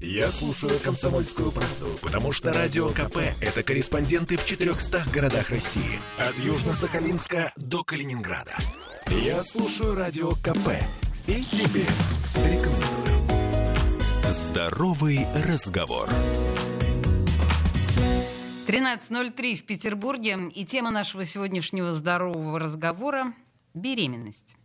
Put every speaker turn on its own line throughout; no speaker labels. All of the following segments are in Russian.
Я слушаю «Комсомольскую правду», потому что «Радио КП» — это корреспонденты в 400 городах России. От Южно-Сахалинска до Калининграда. Я слушаю «Радио КП» и тебе рекомендую.
Здоровый разговор.
13.03 в Петербурге. И тема нашего сегодняшнего здорового разговора – беременность.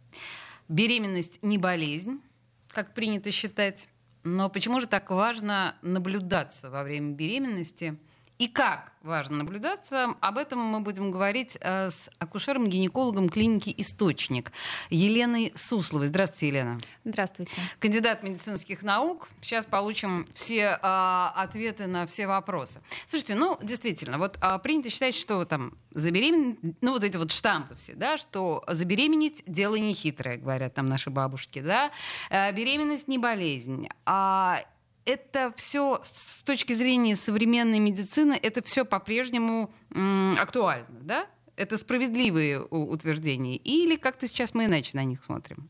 Беременность не болезнь, как принято считать. Но почему же так важно наблюдаться во время беременности? И как важно наблюдаться, об этом мы будем говорить э, с акушером-гинекологом клиники «Источник» Еленой Сусловой. Здравствуйте, Елена.
Здравствуйте.
Кандидат медицинских наук. Сейчас получим все э, ответы на все вопросы. Слушайте, ну, действительно, вот э, принято считать, что там забеременеть, ну, вот эти вот штампы все, да, что забеременеть – дело нехитрое, говорят там наши бабушки, да. Э, беременность не болезнь. А это все с точки зрения современной медицины, это все по-прежнему актуально, да? Это справедливые утверждения? Или как-то сейчас мы иначе на них смотрим?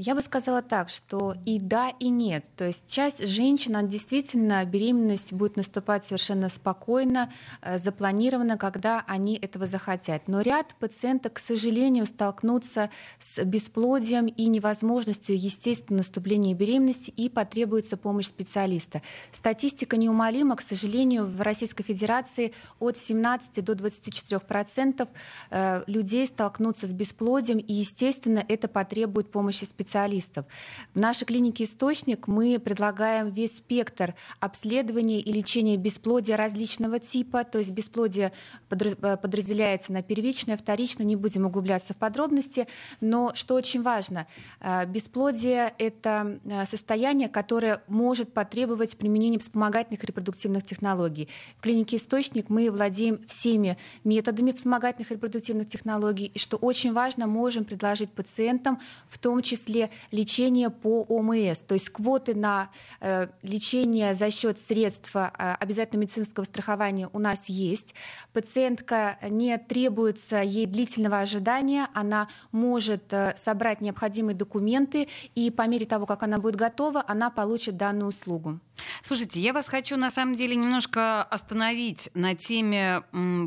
Я бы сказала так, что и да, и нет. То есть часть женщин, действительно беременность будет наступать совершенно спокойно, э, запланировано, когда они этого захотят. Но ряд пациенток, к сожалению, столкнутся с бесплодием и невозможностью естественного наступления беременности и потребуется помощь специалиста. Статистика неумолима, к сожалению, в Российской Федерации от 17 до 24 процентов э, людей столкнутся с бесплодием, и, естественно, это потребует помощи специалиста специалистов. В нашей клинике «Источник» мы предлагаем весь спектр обследования и лечения бесплодия различного типа, то есть бесплодие э, подразделяется на первичное, вторичное, не будем углубляться в подробности, но что очень важно, э, бесплодие — это э, состояние, которое может потребовать применения вспомогательных репродуктивных технологий. В клинике «Источник» мы владеем всеми методами вспомогательных репродуктивных технологий, и что очень важно, можем предложить пациентам, в том числе числе лечение по ОМС, то есть квоты на э, лечение за счет средств э, обязательного медицинского страхования у нас есть. Пациентка не требуется ей длительного ожидания, она может э, собрать необходимые документы, и по мере того, как она будет готова, она получит данную услугу.
Слушайте, я вас хочу на самом деле немножко остановить на теме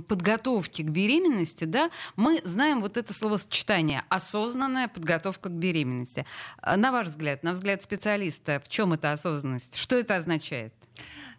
подготовки к беременности. Да? Мы знаем вот это словосочетание осознанная подготовка к беременности. А, на ваш взгляд, на взгляд специалиста, в чем эта осознанность? Что это означает?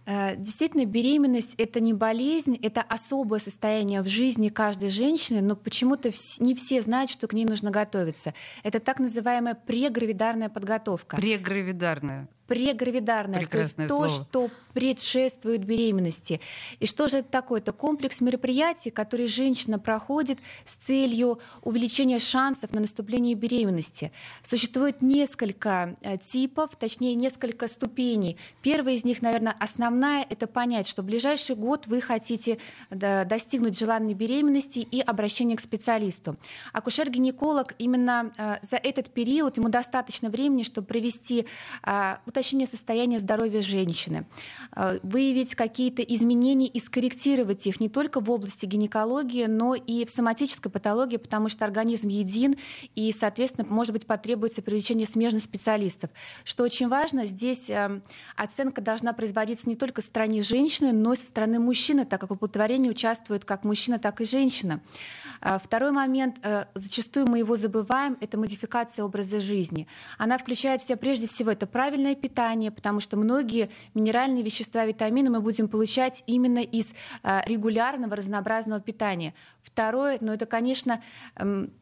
Э, действительно, беременность это не болезнь, это особое состояние в жизни каждой женщины, но почему-то не все знают, что к ней нужно готовиться. Это так называемая прегравидарная подготовка.
Прегравидарная
прегравидарная,
Прекрасное
то есть то, что предшествует беременности. И что же это такое? Это комплекс мероприятий, которые женщина проходит с целью увеличения шансов на наступление беременности. Существует несколько э, типов, точнее несколько ступеней. Первая из них, наверное, основная, это понять, что в ближайший год вы хотите достигнуть желанной беременности и обращения к специалисту. Акушер-гинеколог именно э, за этот период, ему достаточно времени, чтобы провести э, уточнение состояния здоровья женщины, э, выявить какие-то изменения и скорректировать их не только в области гинекологии, но и в соматической патологии, потому что организм един, и, соответственно, может быть, потребуется привлечение смежных специалистов. Что очень важно, здесь э, оценка должна производиться не только со стороны женщины, но и со стороны мужчины, так как в оплодотворении участвуют как мужчина, так и женщина. Э, второй момент, зачастую мы его забываем, это модификация образа жизни. Она включает в себя прежде всего это правильное питание, потому что многие минеральные вещества, витамины мы будем получать именно из э, регулярного разнообразного питания. Второе, ну это, конечно, эм,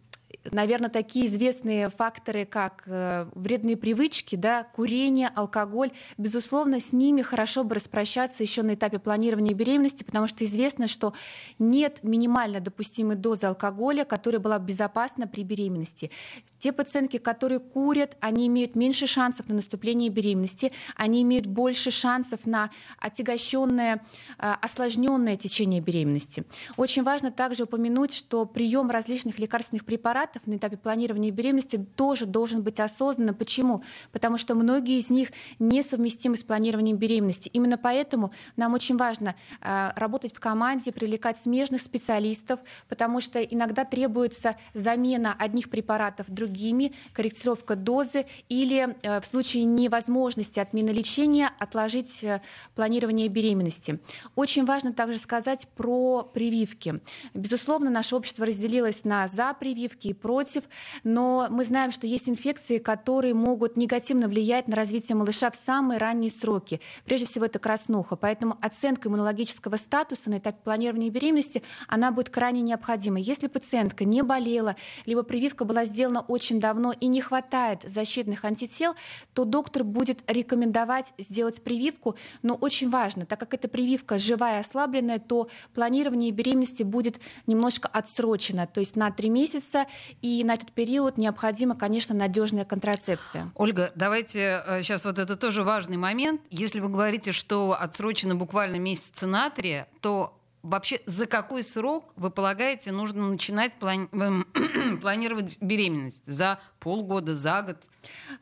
наверное, такие известные факторы, как э, вредные привычки, да, курение, алкоголь, безусловно, с ними хорошо бы распрощаться еще на этапе планирования беременности, потому что известно, что нет минимально допустимой дозы алкоголя, которая была безопасна при беременности. Те пациентки, которые курят, они имеют меньше шансов на наступление беременности, они имеют больше шансов на отягощенное, э, осложненное течение беременности. Очень важно также упомянуть, что прием различных лекарственных препаратов препаратов на этапе планирования беременности тоже должен быть осознанным. Почему? Потому что многие из них несовместимы с планированием беременности. Именно поэтому нам очень важно э, работать в команде, привлекать смежных специалистов, потому что иногда требуется замена одних препаратов другими, корректировка дозы или э, в случае невозможности отмены лечения отложить э, планирование беременности. Очень важно также сказать про прививки. Безусловно, наше общество разделилось на за прививки и против, но мы знаем, что есть инфекции, которые могут негативно влиять на развитие малыша в самые ранние сроки. Прежде всего, это краснуха. Поэтому оценка иммунологического статуса на этапе планирования беременности, она будет крайне необходима. Если пациентка не болела, либо прививка была сделана очень давно и не хватает защитных антител, то доктор будет рекомендовать сделать прививку. Но очень важно, так как эта прививка живая и ослабленная, то планирование беременности будет немножко отсрочено, то есть на три месяца, и на этот период необходима, конечно, надежная контрацепция.
Ольга, давайте сейчас э, вот это тоже важный момент. Если вы говорите, что отсрочено буквально месяца на три, то вообще за какой срок, вы полагаете, нужно начинать плани- планировать беременность? За полгода, за год?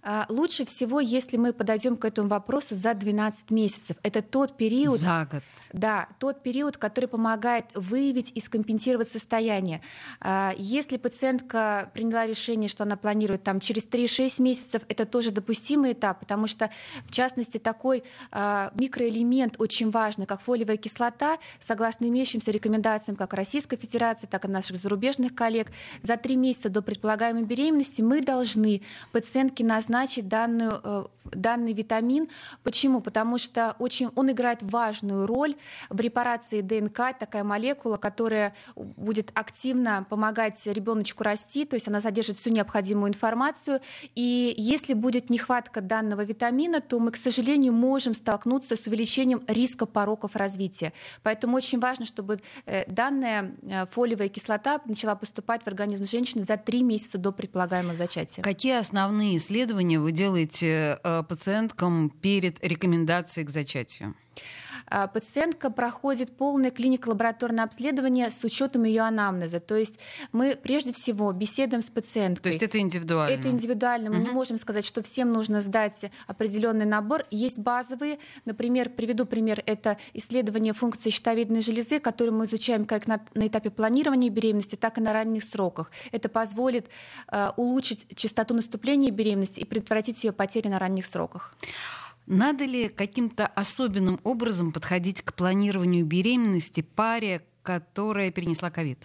А, лучше всего, если мы подойдем к этому вопросу за 12 месяцев. Это тот период...
За год.
Да, тот период, который помогает выявить и скомпенсировать состояние. А, если пациентка приняла решение, что она планирует там, через 3-6 месяцев, это тоже допустимый этап, потому что, в частности, такой а, микроэлемент очень важный, как фолиевая кислота, согласно имеющимся рекомендациям как Российской Федерации, так и наших зарубежных коллег, за 3 месяца до предполагаемой беременности мы должны пациентке назначить данную, э, данный витамин. Почему? Потому что очень, он играет важную роль в репарации ДНК, такая молекула, которая будет активно помогать ребеночку расти, то есть она содержит всю необходимую информацию. И если будет нехватка данного витамина, то мы, к сожалению, можем столкнуться с увеличением риска пороков развития. Поэтому очень важно, чтобы э, данная э, фолиевая кислота начала поступать в организм женщины за три месяца до предполагаемого зачатия зачатия.
Какие основные исследования вы делаете э, пациенткам перед рекомендацией к зачатию?
А, пациентка проходит полное клинико-лабораторное обследование с учетом ее анамнеза. То есть мы прежде всего беседуем с пациенткой.
То есть это индивидуально?
Это индивидуально. Мы угу. не можем сказать, что всем нужно сдать определенный набор. Есть базовые. Например, приведу пример. Это исследование функции щитовидной железы, которое мы изучаем как на, на этапе планирования беременности, так и на ранних сроках. Это позволит э, улучшить частоту наступления беременности и предотвратить ее потери на ранних сроках.
Надо ли каким-то особенным образом подходить к планированию беременности паре, которая перенесла ковид?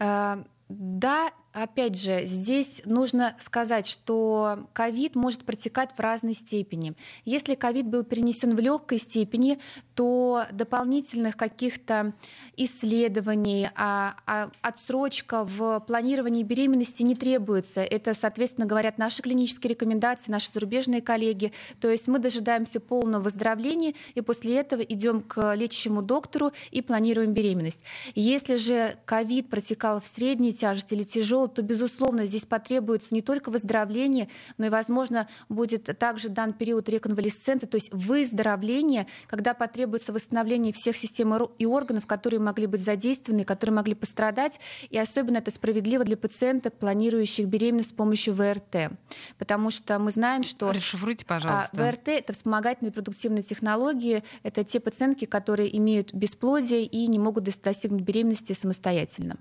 Э, да, опять же, здесь нужно сказать, что ковид может протекать в разной степени. Если ковид был перенесен в легкой степени, то дополнительных каких-то исследований, а, а отсрочка в планировании беременности не требуется. Это, соответственно, говорят наши клинические рекомендации, наши зарубежные коллеги. То есть мы дожидаемся полного выздоровления и после этого идем к лечащему доктору и планируем беременность. Если же ковид протекал в средней тяжести или тяжелой, то, безусловно, здесь потребуется не только выздоровление, но и, возможно, будет также дан период реконвалесцента, то есть выздоровление, когда потребуется восстановление всех систем и органов, которые могли быть задействованы, которые могли пострадать. И особенно это справедливо для пациенток, планирующих беременность с помощью ВРТ. Потому что мы знаем, что...
Расшифруйте, пожалуйста.
А, ВРТ — это вспомогательные репродуктивные технологии. Это те пациентки, которые имеют бесплодие и не могут достигнуть беременности самостоятельно.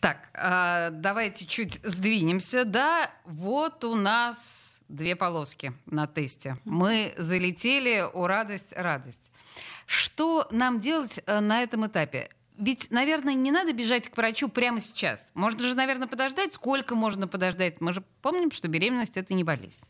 Так, а, давайте чуть сдвинемся. Да, вот у нас две полоски на тесте. Мы залетели, у радость, радость. Что нам делать э, на этом этапе? Ведь, наверное, не надо бежать к врачу прямо сейчас. Можно же, наверное, подождать. Сколько можно подождать? Мы же помним, что беременность это не болезнь.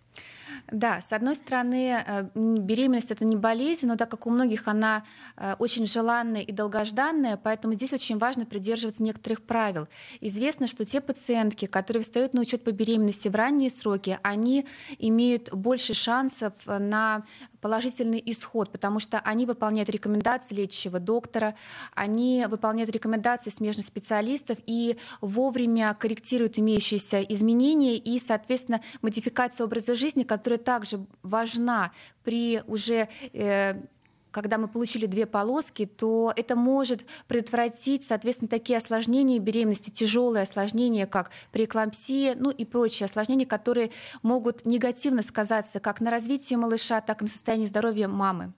Да, с одной стороны, э, беременность это не болезнь, но так как у многих она э, очень желанная и долгожданная, поэтому здесь очень важно придерживаться некоторых правил. Известно, что те пациентки, которые встают на учет по беременности в ранние сроки, они имеют больше шансов на положительный исход, потому что они выполняют рекомендации лечащего доктора, они выполняют рекомендации смежных специалистов и вовремя корректируют имеющиеся изменения и, соответственно, модификацию образа жизни, которая также важна при уже э, когда мы получили две полоски, то это может предотвратить, соответственно, такие осложнения беременности, тяжелые осложнения, как преэклампсия, ну и прочие осложнения, которые могут негативно сказаться как на развитии малыша, так и на состоянии здоровья мамы.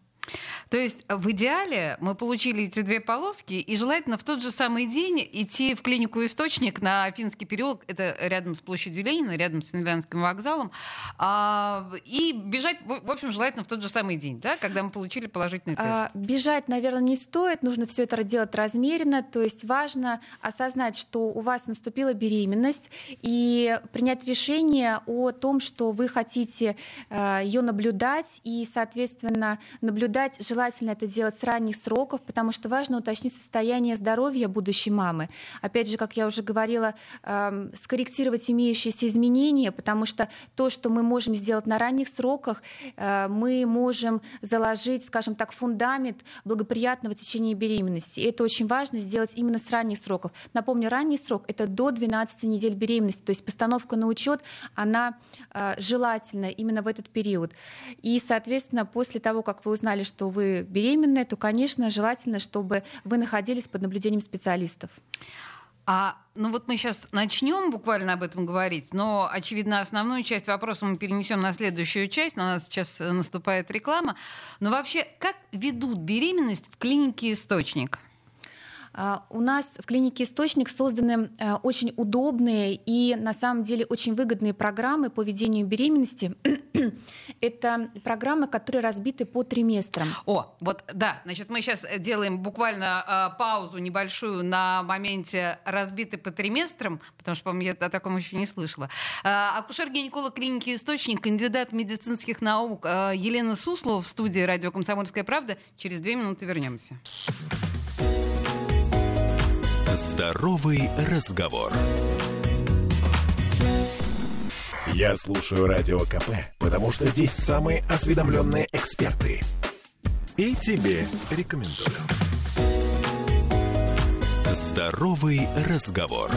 То есть в идеале мы получили эти две полоски, и желательно в тот же самый день идти в клинику «Источник» на Финский переулок, это рядом с площадью Ленина, рядом с Финляндским вокзалом, а, и бежать, в общем, желательно в тот же самый день, да, когда мы получили положительный тест. А,
бежать, наверное, не стоит, нужно все это делать размеренно, то есть важно осознать, что у вас наступила беременность, и принять решение о том, что вы хотите э, ее наблюдать, и, соответственно, наблюдать наблюдать. Желательно это делать с ранних сроков, потому что важно уточнить состояние здоровья будущей мамы. Опять же, как я уже говорила, э, скорректировать имеющиеся изменения, потому что то, что мы можем сделать на ранних сроках, э, мы можем заложить, скажем так, фундамент благоприятного течения беременности. И это очень важно сделать именно с ранних сроков. Напомню, ранний срок — это до 12 недель беременности, то есть постановка на учет, она э, желательна именно в этот период. И, соответственно, после того, как вы узнали, что вы беременная, то, конечно, желательно, чтобы вы находились под наблюдением специалистов.
А, ну вот мы сейчас начнем буквально об этом говорить, но, очевидно, основную часть вопроса мы перенесем на следующую часть. На нас сейчас наступает реклама. Но вообще, как ведут беременность в клинике «Источник»?
А, у нас в клинике «Источник» созданы э, очень удобные и на самом деле очень выгодные программы по ведению беременности. Это программы, которые разбиты по триместрам.
О, вот да, значит, мы сейчас делаем буквально э, паузу небольшую на моменте разбиты по триместрам, потому что, по-моему, я о таком еще не слышала. Э, акушер-гинеколог клиники «Источник», кандидат медицинских наук э, Елена Суслова в студии «Радио Комсомольская правда». Через две минуты вернемся.
Здоровый разговор.
Я слушаю радио КП, потому что здесь самые осведомленные эксперты. И тебе рекомендую.
Здоровый разговор.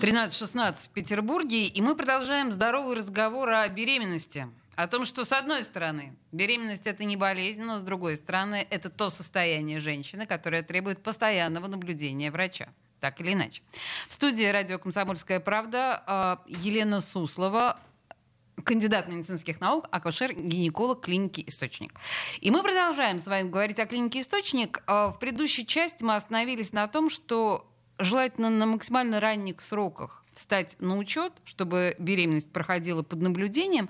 13.16 в Петербурге, и мы продолжаем здоровый разговор о беременности. О том, что, с одной стороны, беременность это не болезнь, но с другой стороны, это то состояние женщины, которое требует постоянного наблюдения врача. Так или иначе. В студии радио «Комсомольская правда» а, Елена Суслова, кандидат медицинских наук, акушер-гинеколог клиники «Источник». И мы продолжаем с вами говорить о клинике «Источник». А, в предыдущей части мы остановились на том, что желательно на максимально ранних сроках встать на учет, чтобы беременность проходила под наблюдением.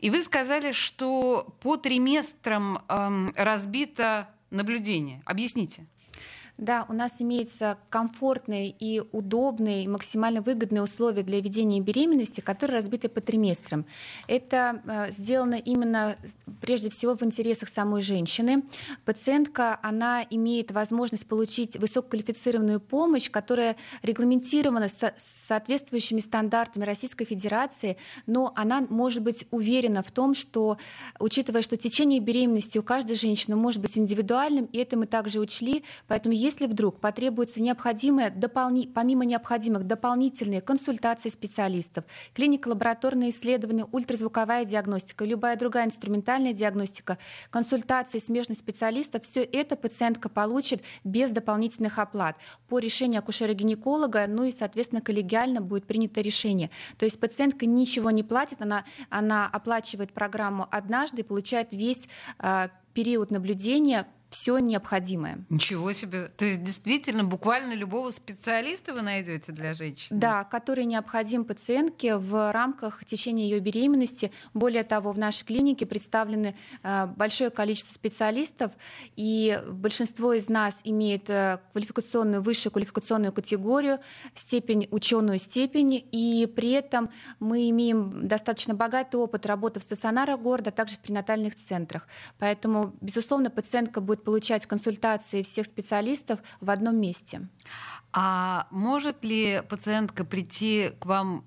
И вы сказали, что по триместрам эм, разбито наблюдение. Объясните.
Да, у нас имеются комфортные и удобные, максимально выгодные условия для ведения беременности, которые разбиты по триместрам. Это э, сделано именно прежде всего в интересах самой женщины. Пациентка, она имеет возможность получить высококвалифицированную помощь, которая регламентирована со соответствующими стандартами Российской Федерации, но она может быть уверена в том, что, учитывая, что течение беременности у каждой женщины может быть индивидуальным, и это мы также учли, поэтому если вдруг потребуется необходимое, дополни, помимо необходимых дополнительные консультации специалистов, клинико-лабораторные исследования, ультразвуковая диагностика, любая другая инструментальная диагностика, консультации смежных специалистов, все это пациентка получит без дополнительных оплат по решению акушера-гинеколога, ну и, соответственно, коллегиально будет принято решение. То есть пациентка ничего не платит, она, она оплачивает программу однажды и получает весь э, период наблюдения все необходимое.
Ничего себе. То есть действительно буквально любого специалиста вы найдете для женщины?
Да, который необходим пациентке в рамках течения ее беременности. Более того, в нашей клинике представлены э, большое количество специалистов, и большинство из нас имеет э, квалификационную, высшую квалификационную категорию, степень, ученую степень, и при этом мы имеем достаточно богатый опыт работы в стационарах города, а также в пренатальных центрах. Поэтому, безусловно, пациентка будет получать консультации всех специалистов в одном месте.
А может ли пациентка прийти к вам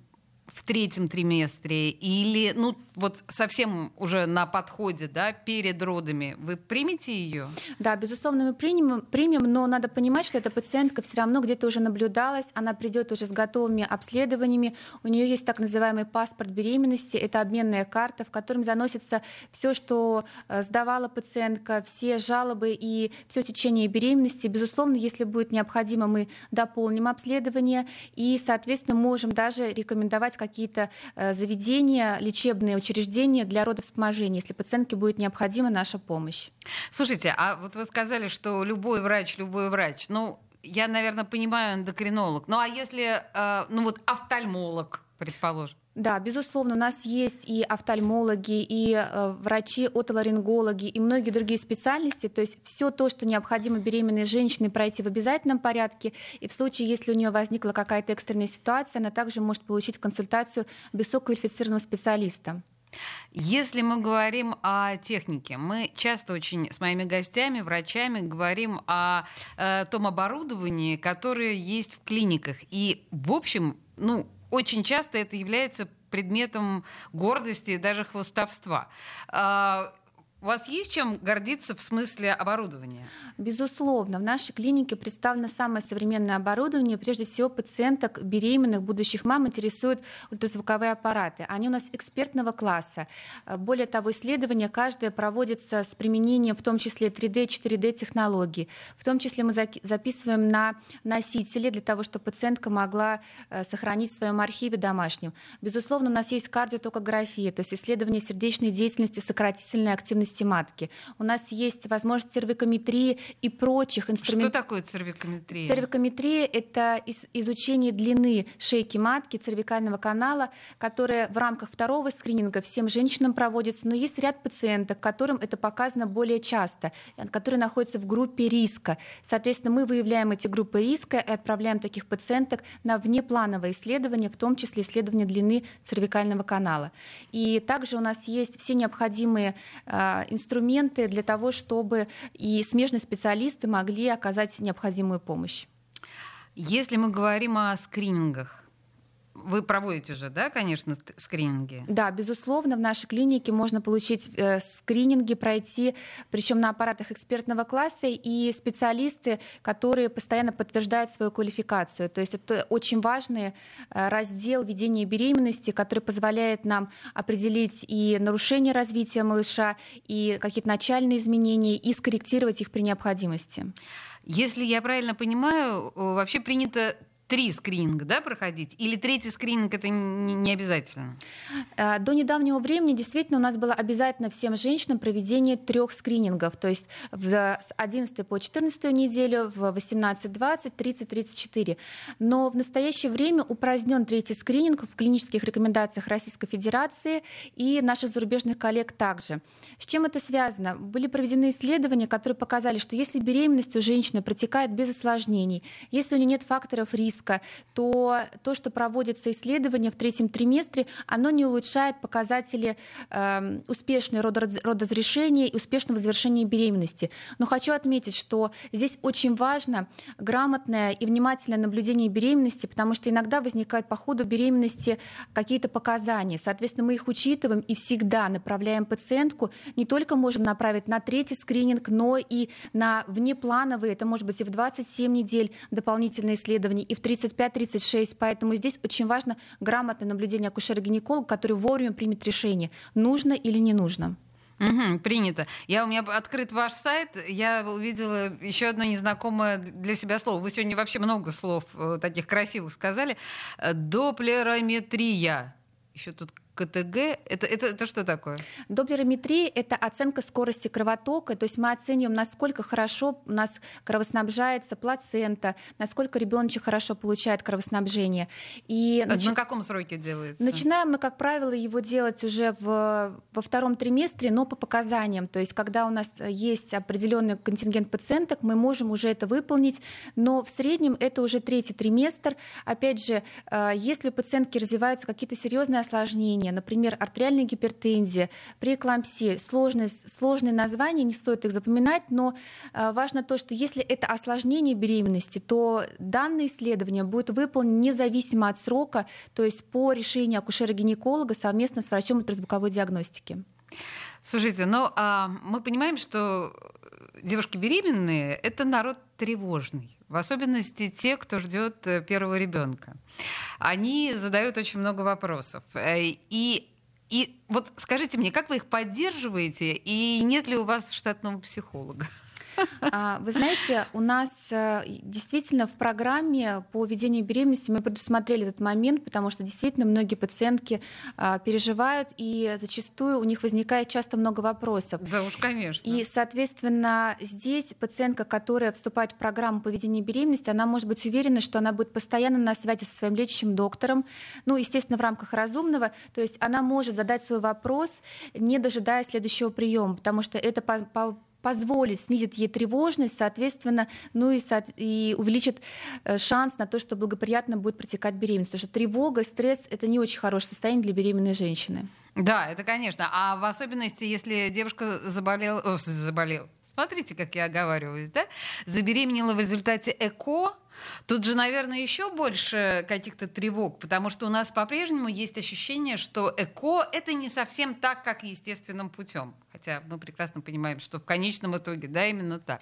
в третьем триместре или, ну, вот совсем уже на подходе, да, перед родами, вы примете ее?
Да, безусловно, мы примем, примем, но надо понимать, что эта пациентка все равно где-то уже наблюдалась, она придет уже с готовыми обследованиями, у нее есть так называемый паспорт беременности, это обменная карта, в котором заносится все, что э, сдавала пациентка, все жалобы и все течение беременности. Безусловно, если будет необходимо, мы дополним обследование и, соответственно, можем даже рекомендовать какие-то э, заведения, лечебные учреждения для родовспоможения, если пациентке будет необходима наша помощь.
Слушайте, а вот вы сказали, что любой врач, любой врач, ну, я, наверное, понимаю эндокринолог. Ну, а если, э, ну, вот офтальмолог, предположим?
Да, безусловно, у нас есть и офтальмологи, и э, врачи, отоларингологи, и многие другие специальности. То есть все то, что необходимо беременной женщине пройти в обязательном порядке. И в случае, если у нее возникла какая-то экстренная ситуация, она также может получить консультацию высококвалифицированного специалиста.
Если мы говорим о технике, мы часто очень с моими гостями, врачами говорим о э, том оборудовании, которое есть в клиниках. И, в общем, ну, очень часто это является предметом гордости и даже хвостовства. У вас есть чем гордиться в смысле оборудования?
Безусловно. В нашей клинике представлено самое современное оборудование. Прежде всего, пациенток беременных, будущих мам интересуют ультразвуковые аппараты. Они у нас экспертного класса. Более того, исследования каждое проводится с применением в том числе 3D, 4D технологий. В том числе мы записываем на носители для того, чтобы пациентка могла э, сохранить в своем архиве домашнем. Безусловно, у нас есть кардиотокография, то есть исследование сердечной деятельности, сократительной активности беременности матки. У нас есть возможность цервикометрии и прочих инструментов.
Что такое цервикометрия?
Цервикометрия — это изучение длины шейки матки, цервикального канала, которое в рамках второго скрининга всем женщинам проводится, но есть ряд пациенток, которым это показано более часто, которые находятся в группе риска. Соответственно, мы выявляем эти группы риска и отправляем таких пациенток на внеплановое исследование, в том числе исследование длины цервикального канала. И также у нас есть все необходимые а, инструменты для того, чтобы и смежные специалисты могли оказать необходимую помощь.
Если мы говорим о скринингах, вы проводите же, да, конечно, скрининги?
Да, безусловно, в нашей клинике можно получить э, скрининги, пройти, причем на аппаратах экспертного класса, и специалисты, которые постоянно подтверждают свою квалификацию. То есть это очень важный э, раздел ведения беременности, который позволяет нам определить и нарушение развития малыша, и какие-то начальные изменения, и скорректировать их при необходимости.
Если я правильно понимаю, вообще принято три скрининга да, проходить? Или третий скрининг это не обязательно?
Э, до недавнего времени действительно у нас было обязательно всем женщинам проведение трех скринингов, то есть с 11 по 14 неделю, в 18, 20, 30, 34. Но в настоящее время упразднен третий скрининг в клинических рекомендациях Российской Федерации и наших зарубежных коллег также. С чем это связано? Были проведены исследования, которые показали, что если беременность у женщины протекает без осложнений, если у нее нет факторов риска, риска, то то, что проводится исследование в третьем триместре, оно не улучшает показатели э, успешной родоразрешения и успешного завершения беременности. Но хочу отметить, что здесь очень важно грамотное и внимательное наблюдение беременности, потому что иногда возникают по ходу беременности какие-то показания. Соответственно, мы их учитываем и всегда направляем пациентку. Не только можем направить на третий скрининг, но и на внеплановые, это может быть и в 27 недель дополнительные исследования, и в 35-36, поэтому здесь очень важно грамотное наблюдение акушера-гинеколога, который вовремя примет решение, нужно или не нужно.
Угу, принято. Я у меня открыт ваш сайт, я увидела еще одно незнакомое для себя слово. Вы сегодня вообще много слов э, таких красивых сказали. Э, доплерометрия. Еще тут КТГ, это, это, это что такое?
Доплерометрия — это оценка скорости кровотока, то есть мы оцениваем, насколько хорошо у нас кровоснабжается плацента, насколько ребеночек хорошо получает кровоснабжение.
И нач... на каком сроке делается?
Начинаем мы, как правило, его делать уже в, во втором триместре, но по показаниям. То есть когда у нас есть определенный контингент пациенток, мы можем уже это выполнить, но в среднем это уже третий триместр. Опять же, э, если у пациентки развиваются какие-то серьезные осложнения, осложнения, например, артериальная гипертензия, преэклампсия, сложные, сложные названия, не стоит их запоминать, но э, важно то, что если это осложнение беременности, то данное исследование будет выполнено независимо от срока, то есть по решению акушера-гинеколога совместно с врачом ультразвуковой диагностики.
Слушайте, ну а мы понимаем, что девушки беременные — это народ тревожный, в особенности те, кто ждет э, первого ребенка. Они задают очень много вопросов. Э, и и вот скажите мне, как вы их поддерживаете, и нет ли у вас штатного психолога?
А, вы знаете, у нас э, действительно в программе по ведению беременности мы предусмотрели этот момент, потому что действительно многие пациентки а, переживают, и зачастую у них возникает часто много вопросов.
Да уж, конечно.
И, соответственно, здесь пациентка, которая вступает в программу по ведению беременности, она может быть уверена, что она будет постоянно на связи со своим лечащим доктором, ну, естественно, в рамках разумного, то есть она может задать свой вопрос, не дожидаясь следующего приема, потому что это по, по позволит, снизит ей тревожность, соответственно, ну и, и увеличит э, шанс на то, что благоприятно будет протекать беременность. Потому что тревога, стресс — это не очень хорошее состояние для беременной женщины.
Да, это конечно. А в особенности, если девушка заболела, о, заболела, смотрите, как я оговариваюсь, да, забеременела в результате ЭКО, Тут же, наверное, еще больше каких-то тревог, потому что у нас по-прежнему есть ощущение, что ЭКО — это не совсем так, как естественным путем. Хотя мы прекрасно понимаем, что в конечном итоге, да, именно так.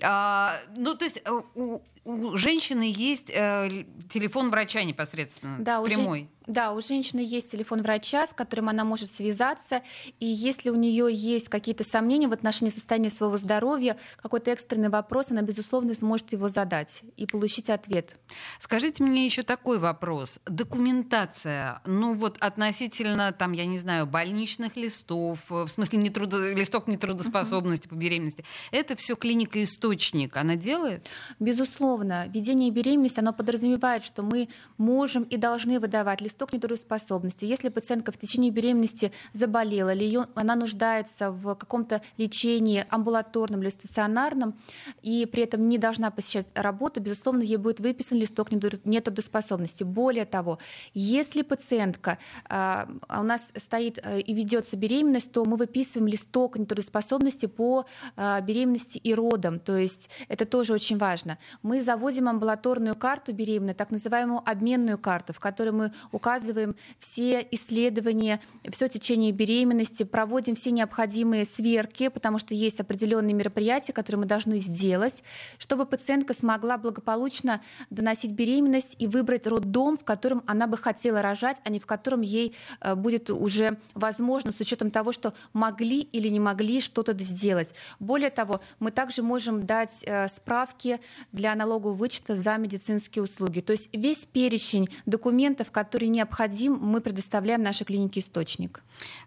А, ну, то есть э, у, у женщины есть э, телефон врача непосредственно,
да,
прямой.
Уже, да, у женщины есть телефон врача, с которым она может связаться, и если у нее есть какие-то сомнения в отношении состояния своего здоровья, какой-то экстренный вопрос, она, безусловно, сможет его задать и получить ответ.
Скажите мне еще такой вопрос. Документация, ну вот относительно, там, я не знаю, больничных листов, в смысле нетрудо... листок нетрудоспособности по беременности, это все клиника источник, она делает?
Безусловно. Ведение беременности, оно подразумевает, что мы можем и должны выдавать листок нетрудоспособности. Если пациентка в течение беременности заболела, или ее, она нуждается в каком-то лечении амбулаторном или стационарном, и при этом не должна посещать работу, безусловно, ей будет выписан листок нетрудоспособности. Более того, если пациентка а, у нас стоит а, и ведется беременность, то мы выписываем листок нетрудоспособности по а, беременности и родам. То есть это тоже очень важно. Мы заводим амбулаторную карту беременной, так называемую обменную карту, в которой мы указываем все исследования, все течение беременности, проводим все необходимые сверки, потому что есть определенные мероприятия, которые мы должны сделать, чтобы пациентка смогла благополучно доносить беременность и выбрать роддом, в котором она бы хотела рожать, а не в котором ей э, будет уже возможно с учетом того, что могли или не могли что-то сделать. Более того, мы также можем дать э, справки для налогового вычета за медицинские услуги. То есть весь перечень документов, которые необходим, мы предоставляем нашей клинике «Источник».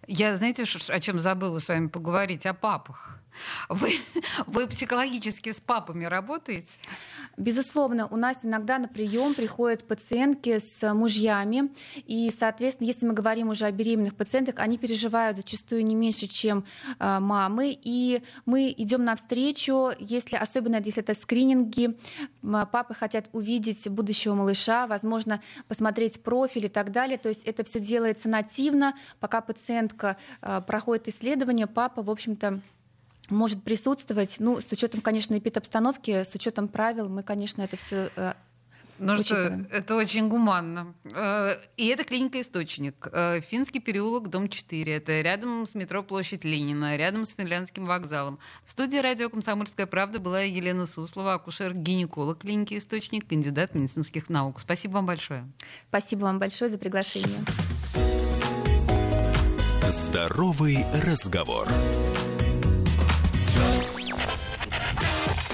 Я, знаете, о чем забыла с вами поговорить? О папах. Вы, вы психологически с папами работаете?
Безусловно, у нас иногда на прием приходят пациентки с мужьями, и, соответственно, если мы говорим уже о беременных пациентах, они переживают зачастую не меньше, чем э, мамы, и мы идем навстречу, если, особенно если это скрининги, папы хотят увидеть будущего малыша, возможно, посмотреть профиль и так далее, то есть это все делается нативно, пока пациентка э, проходит исследование, папа, в общем-то, может присутствовать, ну, с учетом, конечно, эпидобстановки, с учетом правил, мы, конечно, это все э,
ну что, это очень гуманно. Э, и это клиника «Источник». Э, Финский переулок, дом 4. Это рядом с метро Площадь Ленина, рядом с Финляндским вокзалом. В студии радио «Комсомольская правда» была Елена Суслова, акушер-гинеколог клиники «Источник», кандидат медицинских наук. Спасибо вам большое.
Спасибо вам большое за приглашение.
Здоровый разговор.